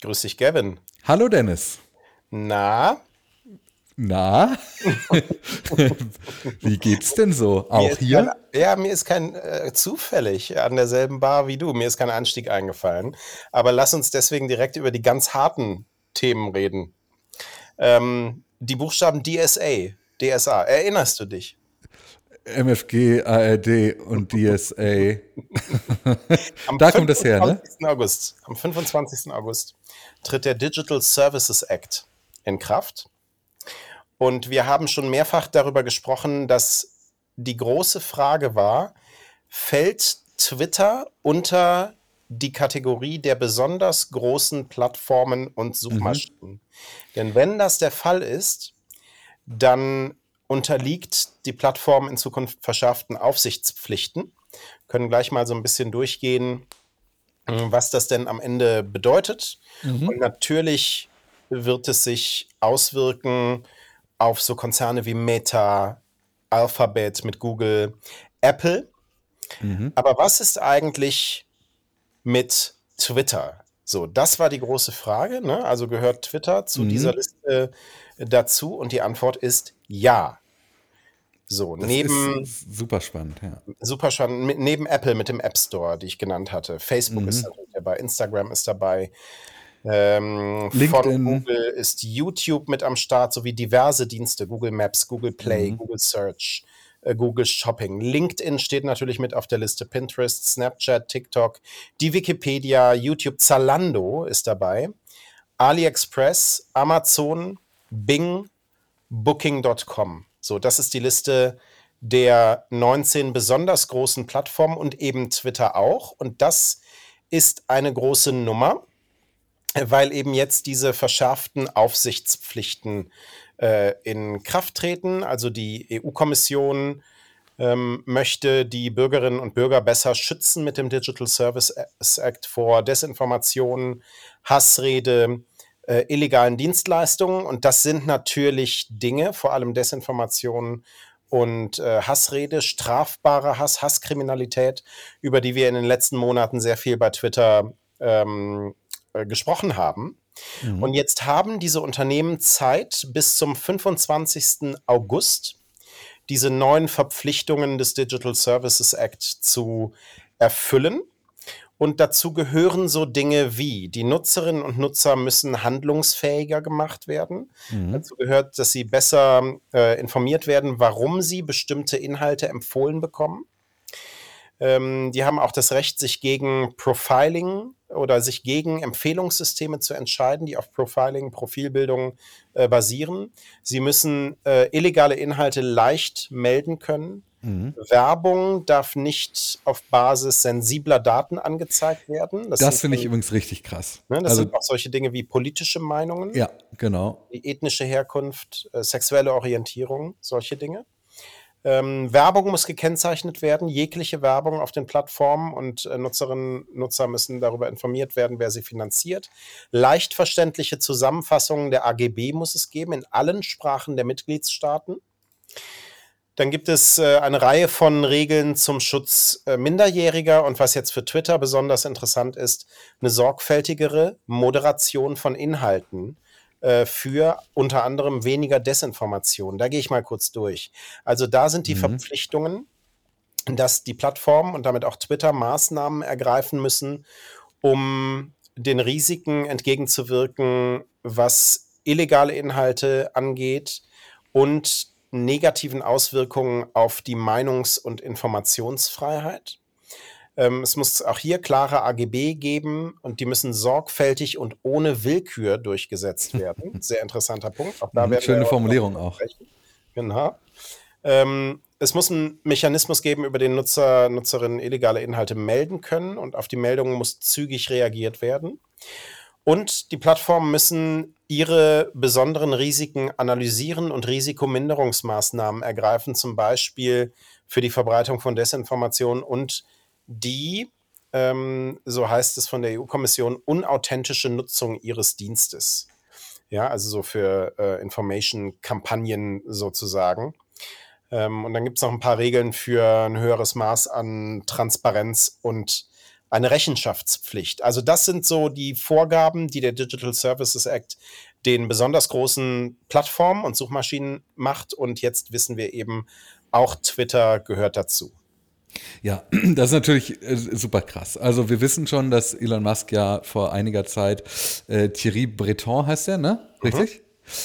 Grüß dich, Gavin. Hallo Dennis. Na? Na? Wie geht's denn so? Auch hier? Kein, ja, mir ist kein äh, zufällig an derselben Bar wie du. Mir ist kein Anstieg eingefallen. Aber lass uns deswegen direkt über die ganz harten Themen reden. Ähm, die Buchstaben DSA, DSA. Erinnerst du dich? MFG, ARD und DSA. da kommt das her, ne? August, am 25. August tritt der Digital Services Act in Kraft. Und wir haben schon mehrfach darüber gesprochen, dass die große Frage war, fällt Twitter unter die Kategorie der besonders großen Plattformen und Suchmaschinen? Mhm. Denn wenn das der Fall ist, dann unterliegt die Plattform in Zukunft verschärften Aufsichtspflichten. Können gleich mal so ein bisschen durchgehen, was das denn am Ende bedeutet. Mhm. Und natürlich wird es sich auswirken auf so Konzerne wie Meta, Alphabet mit Google, Apple. Mhm. Aber was ist eigentlich mit Twitter? So, das war die große Frage. Ne? Also gehört Twitter zu mhm. dieser Liste dazu? Und die Antwort ist ja. So, das neben. super spannend, ja. Super spannend. Neben Apple mit dem App Store, die ich genannt hatte. Facebook mhm. ist dabei, Instagram ist dabei. Ähm, von Google ist YouTube mit am Start, sowie diverse Dienste: Google Maps, Google Play, mhm. Google Search, äh, Google Shopping. LinkedIn steht natürlich mit auf der Liste. Pinterest, Snapchat, TikTok, die Wikipedia, YouTube, Zalando ist dabei. AliExpress, Amazon, Bing, Booking.com. So, das ist die Liste der 19 besonders großen Plattformen und eben Twitter auch. Und das ist eine große Nummer, weil eben jetzt diese verschärften Aufsichtspflichten äh, in Kraft treten. Also die EU-Kommission ähm, möchte die Bürgerinnen und Bürger besser schützen mit dem Digital Service Act vor Desinformation, Hassrede, äh, illegalen Dienstleistungen. Und das sind natürlich Dinge, vor allem Desinformation und äh, Hassrede, strafbare Hass, Hasskriminalität, über die wir in den letzten Monaten sehr viel bei Twitter ähm, äh, gesprochen haben. Mhm. Und jetzt haben diese Unternehmen Zeit bis zum 25. August, diese neuen Verpflichtungen des Digital Services Act zu erfüllen. Und dazu gehören so Dinge wie, die Nutzerinnen und Nutzer müssen handlungsfähiger gemacht werden. Mhm. Dazu gehört, dass sie besser äh, informiert werden, warum sie bestimmte Inhalte empfohlen bekommen. Ähm, die haben auch das Recht, sich gegen Profiling oder sich gegen Empfehlungssysteme zu entscheiden, die auf Profiling, Profilbildung äh, basieren. Sie müssen äh, illegale Inhalte leicht melden können. Mhm. Werbung darf nicht auf Basis sensibler Daten angezeigt werden. Das, das finde ich übrigens richtig krass. Ne, das also, sind auch solche Dinge wie politische Meinungen. Ja, genau. Die ethnische Herkunft, äh, sexuelle Orientierung, solche Dinge. Ähm, Werbung muss gekennzeichnet werden, jegliche Werbung auf den Plattformen und äh, Nutzerinnen und Nutzer müssen darüber informiert werden, wer sie finanziert. Leicht verständliche Zusammenfassungen der AGB muss es geben in allen Sprachen der Mitgliedstaaten. Dann gibt es äh, eine Reihe von Regeln zum Schutz äh, Minderjähriger und was jetzt für Twitter besonders interessant ist, eine sorgfältigere Moderation von Inhalten äh, für unter anderem weniger Desinformation. Da gehe ich mal kurz durch. Also da sind die mhm. Verpflichtungen, dass die Plattformen und damit auch Twitter Maßnahmen ergreifen müssen, um den Risiken entgegenzuwirken, was illegale Inhalte angeht und negativen Auswirkungen auf die Meinungs- und Informationsfreiheit. Ähm, es muss auch hier klare AGB geben und die müssen sorgfältig und ohne Willkür durchgesetzt werden. Sehr interessanter Punkt. Auch da mhm, Schöne Formulierung auch. Genau. Ähm, es muss einen Mechanismus geben, über den Nutzer, Nutzerinnen illegale Inhalte melden können und auf die Meldungen muss zügig reagiert werden. Und die Plattformen müssen ihre besonderen Risiken analysieren und Risikominderungsmaßnahmen ergreifen, zum Beispiel für die Verbreitung von Desinformation und die, ähm, so heißt es von der EU-Kommission, unauthentische Nutzung ihres Dienstes. Ja, also so für äh, Information-Kampagnen sozusagen. Ähm, und dann gibt es noch ein paar Regeln für ein höheres Maß an Transparenz und eine Rechenschaftspflicht. Also das sind so die Vorgaben, die der Digital Services Act den besonders großen Plattformen und Suchmaschinen macht. Und jetzt wissen wir eben, auch Twitter gehört dazu. Ja, das ist natürlich äh, super krass. Also wir wissen schon, dass Elon Musk ja vor einiger Zeit äh, Thierry Breton heißt er, ne? Mhm. Richtig?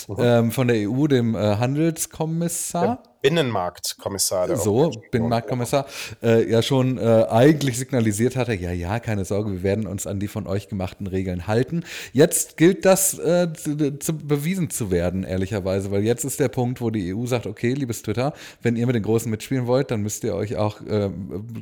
Mhm. Ähm, von der EU, dem äh, Handelskommissar. Ja. Binnenmarktkommissar. So, Binnenmarktkommissar, äh, ja schon äh, eigentlich signalisiert hatte, ja, ja, keine Sorge, wir werden uns an die von euch gemachten Regeln halten. Jetzt gilt das äh, zu, zu, bewiesen zu werden, ehrlicherweise, weil jetzt ist der Punkt, wo die EU sagt, okay, liebes Twitter, wenn ihr mit den Großen mitspielen wollt, dann müsst ihr euch auch äh,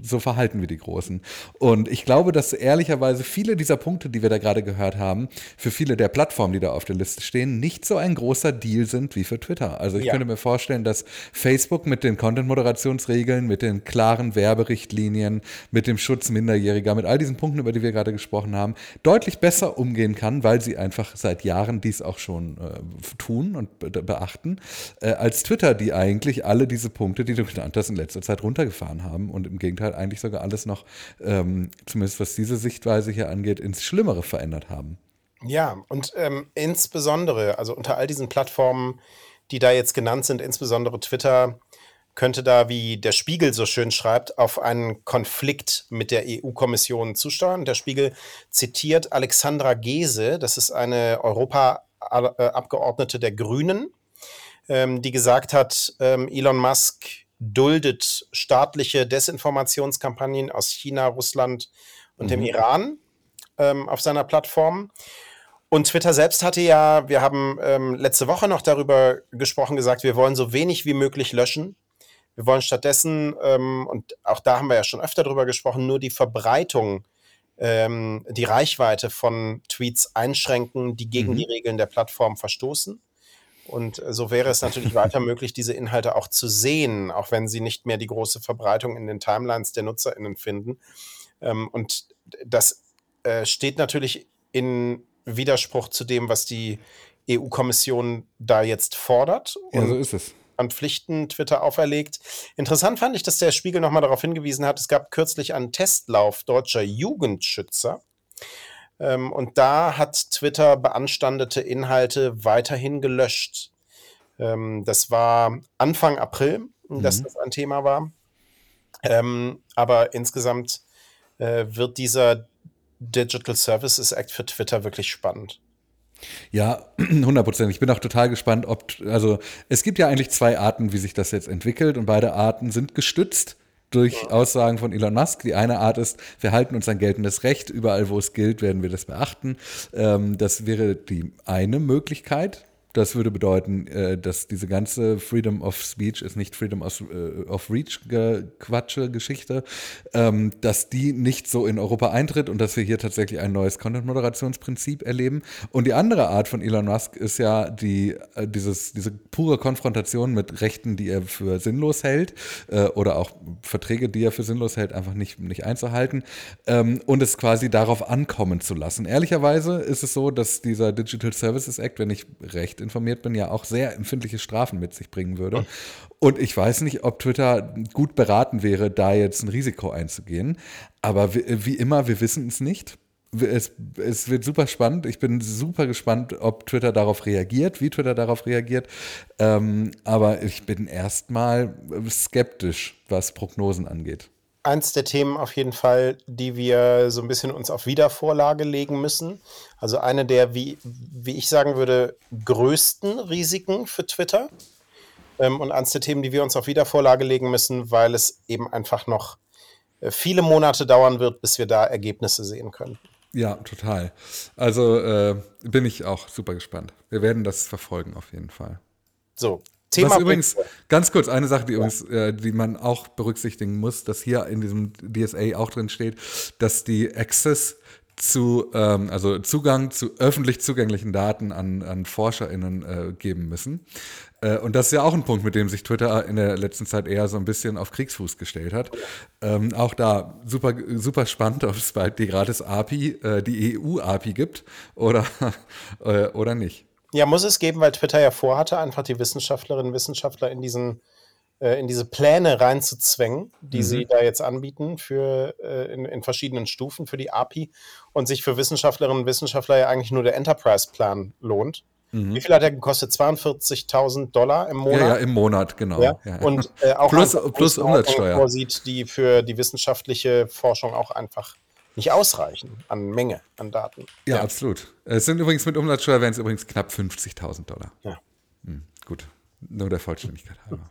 so verhalten wie die Großen. Und ich glaube, dass ehrlicherweise viele dieser Punkte, die wir da gerade gehört haben, für viele der Plattformen, die da auf der Liste stehen, nicht so ein großer Deal sind wie für Twitter. Also ich ja. könnte mir vorstellen, dass Facebook Facebook mit den Content-Moderationsregeln, mit den klaren Werberichtlinien, mit dem Schutz Minderjähriger, mit all diesen Punkten, über die wir gerade gesprochen haben, deutlich besser umgehen kann, weil sie einfach seit Jahren dies auch schon äh, tun und be beachten, äh, als Twitter, die eigentlich alle diese Punkte, die du genannt hast, in letzter Zeit runtergefahren haben und im Gegenteil eigentlich sogar alles noch, ähm, zumindest was diese Sichtweise hier angeht, ins Schlimmere verändert haben. Ja, und ähm, insbesondere, also unter all diesen Plattformen, die da jetzt genannt sind, insbesondere Twitter, könnte da, wie der Spiegel so schön schreibt, auf einen Konflikt mit der EU-Kommission zusteuern. Der Spiegel zitiert Alexandra Gese, das ist eine Europaabgeordnete der Grünen, ähm, die gesagt hat, ähm, Elon Musk duldet staatliche Desinformationskampagnen aus China, Russland und mhm. dem Iran ähm, auf seiner Plattform. Und Twitter selbst hatte ja, wir haben ähm, letzte Woche noch darüber gesprochen, gesagt, wir wollen so wenig wie möglich löschen. Wir wollen stattdessen, ähm, und auch da haben wir ja schon öfter drüber gesprochen, nur die Verbreitung, ähm, die Reichweite von Tweets einschränken, die gegen mhm. die Regeln der Plattform verstoßen. Und äh, so wäre es natürlich weiter möglich, diese Inhalte auch zu sehen, auch wenn sie nicht mehr die große Verbreitung in den Timelines der NutzerInnen finden. Ähm, und das äh, steht natürlich in Widerspruch zu dem, was die EU-Kommission da jetzt fordert. Ja, so ist es. An Pflichten Twitter auferlegt. Interessant fand ich, dass der Spiegel nochmal darauf hingewiesen hat, es gab kürzlich einen Testlauf deutscher Jugendschützer. Ähm, und da hat Twitter beanstandete Inhalte weiterhin gelöscht. Ähm, das war Anfang April, mhm. dass das ein Thema war. Ähm, aber insgesamt äh, wird dieser Digital Services Act für Twitter wirklich spannend. Ja, 100 Prozent. Ich bin auch total gespannt, ob, also es gibt ja eigentlich zwei Arten, wie sich das jetzt entwickelt und beide Arten sind gestützt durch Aussagen von Elon Musk. Die eine Art ist, wir halten uns an geltendes Recht. Überall, wo es gilt, werden wir das beachten. Ähm, das wäre die eine Möglichkeit. Das würde bedeuten, äh, dass diese ganze Freedom of Speech ist nicht Freedom of, äh, of Reach Quatsche Geschichte, ähm, dass die nicht so in Europa eintritt und dass wir hier tatsächlich ein neues Content-Moderationsprinzip erleben. Und die andere Art von Elon Musk ist ja die, äh, dieses, diese pure Konfrontation mit Rechten, die er für sinnlos hält oder auch Verträge, die er für sinnlos hält, einfach nicht, nicht einzuhalten ähm, und es quasi darauf ankommen zu lassen. Ehrlicherweise ist es so, dass dieser Digital Services Act, wenn ich recht informiert bin, ja auch sehr empfindliche Strafen mit sich bringen würde. Und ich weiß nicht, ob Twitter gut beraten wäre, da jetzt ein Risiko einzugehen. Aber wie, wie immer, wir wissen es nicht. Es, es, wird super spannend. Ich bin super gespannt, ob Twitter darauf reagiert, wie Twitter darauf reagiert. Ähm, aber ich bin erstmal skeptisch, was Prognosen angeht eins der Themen auf jeden Fall, die wir so ein bisschen uns auf Wiedervorlage legen müssen. Also eine der, wie, wie ich sagen würde, größten Risiken für Twitter. Ähm, und eins der Themen, die wir uns auf Wiedervorlage legen müssen, weil es eben einfach noch äh, viele Monate dauern wird, bis wir da Ergebnisse sehen können. Ja, total. Also äh, bin ich auch super gespannt. Wir werden das verfolgen auf jeden Fall. So, Thema Was übrigens, ganz kurz, eine Sache, die, ja. übrigens, äh, die man auch berücksichtigen muss, dass hier in diesem DSA auch drin steht, dass die Access zu, ähm, also Zugang zu öffentlich zugänglichen Daten an, an ForscherInnen äh, geben müssen. Äh, und das ist ja auch ein Punkt, mit dem sich Twitter in der letzten Zeit eher so ein bisschen auf Kriegsfuß gestellt hat. Ähm, auch da super, super spannend, ob es bald die gratis API, äh, die EU-API gibt oder, äh, oder nicht. Ja, muss es geben, weil Twitter ja vorhatte, einfach die Wissenschaftlerinnen und Wissenschaftler in diesen äh, in diese Pläne reinzuzwängen, die mhm. sie da jetzt anbieten für äh, in, in, verschiedenen Stufen für die API und sich für Wissenschaftlerinnen und Wissenschaftler ja eigentlich nur der Enterprise-Plan lohnt. Mhm. Wie viel hat er gekostet? 42.000 Dollar im Monat? Ja, ja im Monat, genau. Ja? Ja. Und äh, auch plus, plus Umsatzsteuer. vorsieht, die für die wissenschaftliche Forschung auch einfach nicht ausreichen an Menge, an Daten. Ja, ja. absolut. Es sind übrigens mit Umsatzsteuer wären es übrigens knapp 50.000 Dollar. Ja. Hm, gut, nur der Vollständigkeit halber.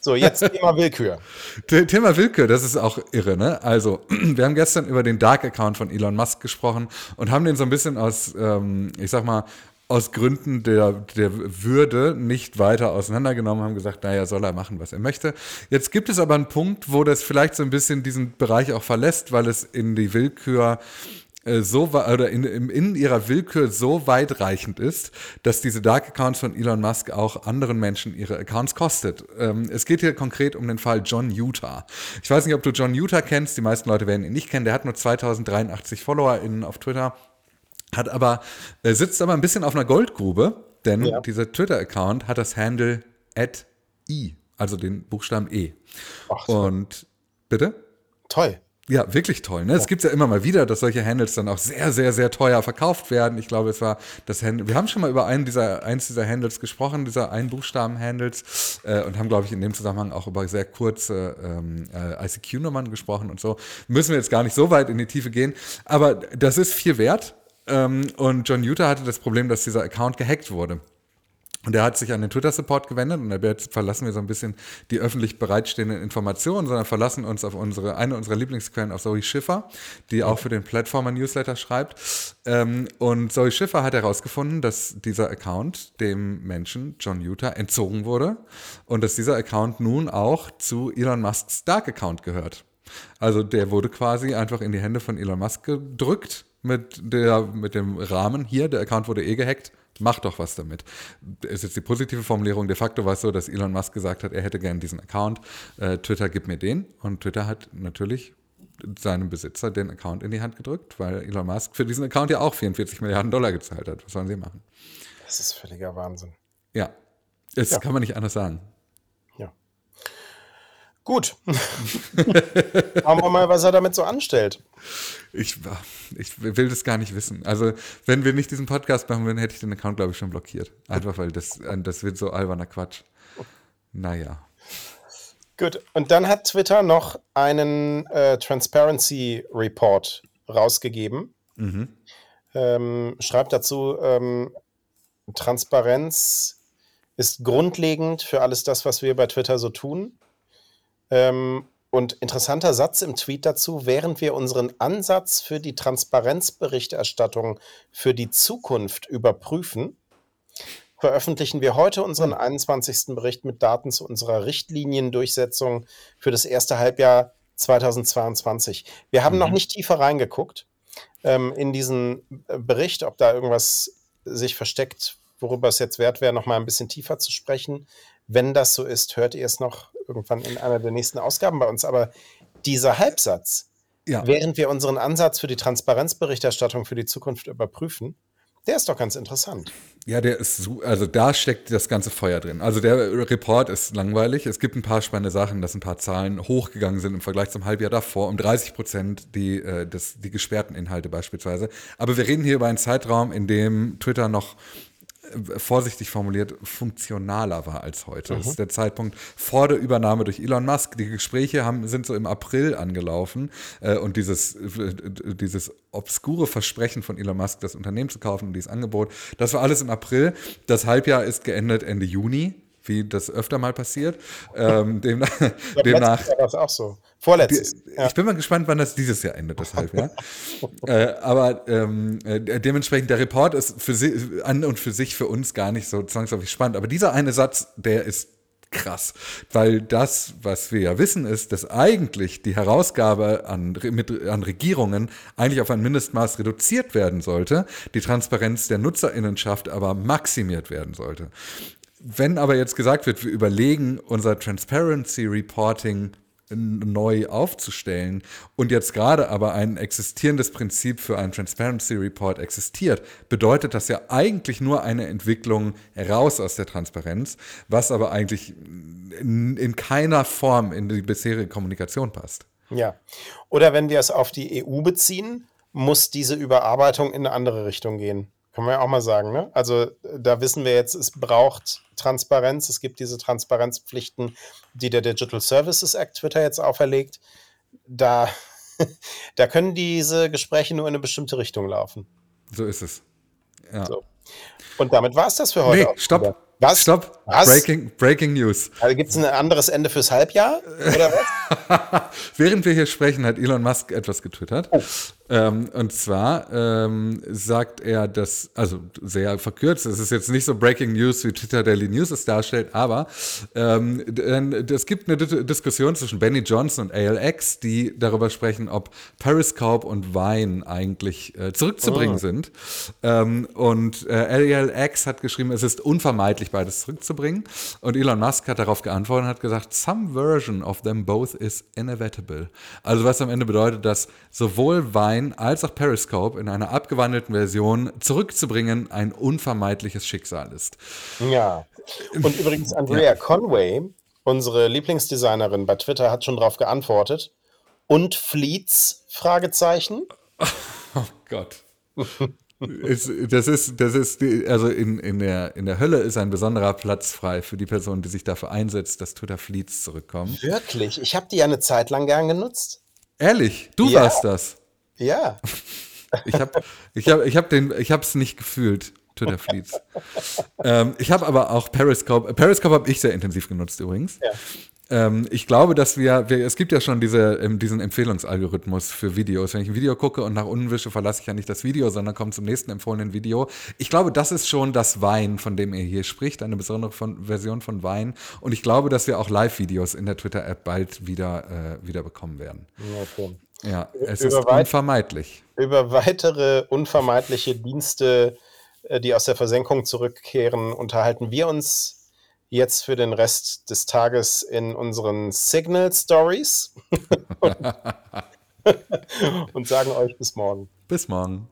So, jetzt Thema Willkür. Thema Willkür, das ist auch irre, ne? Also, wir haben gestern über den Dark-Account von Elon Musk gesprochen und haben den so ein bisschen aus, ähm, ich sag mal, aus Gründen der, der Würde nicht weiter auseinandergenommen, haben gesagt, naja, soll er machen, was er möchte. Jetzt gibt es aber einen Punkt, wo das vielleicht so ein bisschen diesen Bereich auch verlässt, weil es in die Willkür äh, so oder in, in ihrer Willkür so weitreichend ist, dass diese Dark Accounts von Elon Musk auch anderen Menschen ihre Accounts kostet. Ähm, es geht hier konkret um den Fall John Utah. Ich weiß nicht, ob du John Utah kennst. Die meisten Leute werden ihn nicht kennen. Der hat nur 2083 FollowerInnen auf Twitter hat aber, äh, sitzt aber ein bisschen auf einer Goldgrube, denn ja. dieser Twitter-Account hat das Handle at i, also den Buchstaben E. Ach, Und bitte? Toll. Ja, wirklich toll. Ne? Es gibt ja immer mal wieder, dass solche Handles dann auch sehr, sehr, sehr teuer verkauft werden. Ich glaube, es war das Handle. Wir haben schon mal über einen dieser, eins dieser Handles gesprochen, dieser Einbuchstaben-Handles, äh, und haben, glaube ich, in dem Zusammenhang auch über sehr kurze ähm, äh, ICQ-Nummern gesprochen und so. Müssen wir jetzt gar nicht so weit in die Tiefe gehen. Aber das ist viel wert. Ähm, und John Utah hatte das Problem, dass dieser Account gehackt wurde. Und er hat sich an den Twitter-Support gewendet und jetzt verlassen wir so ein bisschen die öffentlich bereitstehenden Informationen, sondern verlassen uns auf unsere, eine unserer Lieblingsquellen, auf Zoe Schiffer, die auch für den Plattformer-Newsletter schreibt. Ähm, und Zoe Schiffer hat herausgefunden, dass dieser Account dem Menschen John Utah entzogen wurde und dass dieser Account nun auch zu Elon Musks Dark-Account gehört. Also der wurde quasi einfach in die Hände von Elon Musk gedrückt mit, der, mit dem Rahmen hier, der Account wurde eh gehackt, mach doch was damit. Ist jetzt die positive Formulierung. De facto war es so, dass Elon Musk gesagt hat, er hätte gern diesen Account. Äh, Twitter gibt mir den. Und Twitter hat natürlich seinem Besitzer den Account in die Hand gedrückt, weil Elon Musk für diesen Account ja auch 44 Milliarden Dollar gezahlt hat. Was sollen sie machen? Das ist völliger Wahnsinn. Ja, das ja. kann man nicht anders sagen. Gut. Schauen wir mal, was er damit so anstellt. Ich, ich will das gar nicht wissen. Also, wenn wir nicht diesen Podcast machen würden, hätte ich den Account, glaube ich, schon blockiert. Einfach weil das, das wird so alberner Quatsch. Naja. Gut, und dann hat Twitter noch einen äh, Transparency Report rausgegeben. Mhm. Ähm, schreibt dazu, ähm, Transparenz ist grundlegend für alles das, was wir bei Twitter so tun. Ähm, und interessanter Satz im Tweet dazu, während wir unseren Ansatz für die Transparenzberichterstattung für die Zukunft überprüfen, veröffentlichen wir heute unseren 21. Bericht mit Daten zu unserer Richtliniendurchsetzung für das erste Halbjahr 2022. Wir haben mhm. noch nicht tiefer reingeguckt ähm, in diesen äh, Bericht, ob da irgendwas sich versteckt, worüber es jetzt wert wäre, noch mal ein bisschen tiefer zu sprechen. Wenn das so ist, hört ihr es noch irgendwann in einer der nächsten Ausgaben bei uns. Aber dieser Halbsatz, ja. während wir unseren Ansatz für die Transparenzberichterstattung für die Zukunft überprüfen, der ist doch ganz interessant. Ja, der ist so, also da steckt das ganze Feuer drin. Also der Report ist langweilig. Es gibt ein paar spannende Sachen, dass ein paar Zahlen hochgegangen sind im Vergleich zum Halbjahr davor, um 30 Prozent die, äh, das, die gesperrten Inhalte beispielsweise. Aber wir reden hier über einen Zeitraum, in dem Twitter noch vorsichtig formuliert, funktionaler war als heute. Mhm. Das ist der Zeitpunkt vor der Übernahme durch Elon Musk. Die Gespräche haben, sind so im April angelaufen äh, und dieses, äh, dieses obskure Versprechen von Elon Musk, das Unternehmen zu kaufen und dieses Angebot, das war alles im April. Das Halbjahr ist geendet Ende Juni wie das öfter mal passiert. Ähm, demnach. demnach war das auch so. Vorletztes. Ja. Ich bin mal gespannt, wann das dieses Jahr endet, deshalb, ja. äh, aber ähm, äh, dementsprechend, der Report ist für sie, an und für sich für uns gar nicht so zwangsläufig spannend. Aber dieser eine Satz, der ist krass. Weil das, was wir ja wissen, ist, dass eigentlich die Herausgabe an, mit, an Regierungen eigentlich auf ein Mindestmaß reduziert werden sollte, die Transparenz der Nutzerinnenschaft aber maximiert werden sollte. Wenn aber jetzt gesagt wird, wir überlegen, unser Transparency Reporting neu aufzustellen und jetzt gerade aber ein existierendes Prinzip für einen Transparency Report existiert, bedeutet das ja eigentlich nur eine Entwicklung raus aus der Transparenz, was aber eigentlich in, in keiner Form in die bisherige Kommunikation passt. Ja. Oder wenn wir es auf die EU beziehen, muss diese Überarbeitung in eine andere Richtung gehen. Kann man ja auch mal sagen, ne? Also da wissen wir jetzt, es braucht Transparenz. Es gibt diese Transparenzpflichten, die der Digital Services Act Twitter jetzt auferlegt. Da, da können diese Gespräche nur in eine bestimmte Richtung laufen. So ist es. Ja. So. Und damit war es das für heute. Nee, stopp. Was? Stopp. Was? Breaking, Breaking News. Also gibt es ein anderes Ende fürs Halbjahr? Oder was? Während wir hier sprechen, hat Elon Musk etwas getwittert. Oh. Ähm, und zwar ähm, sagt er, dass, also sehr verkürzt, es ist jetzt nicht so Breaking News, wie Twitter Daily News es darstellt, aber ähm, es gibt eine D Diskussion zwischen Benny Johnson und ALX, die darüber sprechen, ob Periscope und Vine eigentlich äh, zurückzubringen oh. sind. Ähm, und äh, ALX hat geschrieben, es ist unvermeidlich, beides zurückzubringen. Und Elon Musk hat darauf geantwortet und hat gesagt, some version of them both is inevitable. Also was am Ende bedeutet, dass sowohl Vine Online als auch Periscope in einer abgewandelten Version zurückzubringen ein unvermeidliches Schicksal ist. Ja. Und übrigens Andrea ja. Conway, unsere Lieblingsdesignerin bei Twitter, hat schon darauf geantwortet. Und Fleets? Fragezeichen. Oh Gott. ist, das ist, das ist, also in, in, der, in der Hölle ist ein besonderer Platz frei für die Person, die sich dafür einsetzt, dass Twitter Fleets zurückkommen. Wirklich? Ich habe die ja eine Zeit lang gern genutzt. Ehrlich? Du ja. warst das? Ja. Ich habe ich hab, ich hab den, ich habe es nicht gefühlt, Twitter Fleets. ähm, ich habe aber auch Periscope. Periscope habe ich sehr intensiv genutzt übrigens. Ja. Ähm, ich glaube, dass wir, wir, es gibt ja schon diese, ähm, diesen Empfehlungsalgorithmus für Videos. Wenn ich ein Video gucke und nach unten wische, verlasse ich ja nicht das Video, sondern komme zum nächsten empfohlenen Video. Ich glaube, das ist schon das Wein, von dem er hier spricht, eine besondere von, Version von Wein. Und ich glaube, dass wir auch Live-Videos in der Twitter-App bald wieder, äh, wieder bekommen werden. Okay. Ja, es ist unvermeidlich. Über weitere unvermeidliche Dienste, äh, die aus der Versenkung zurückkehren, unterhalten wir uns jetzt für den Rest des Tages in unseren Signal Stories und sagen euch bis morgen. Bis morgen.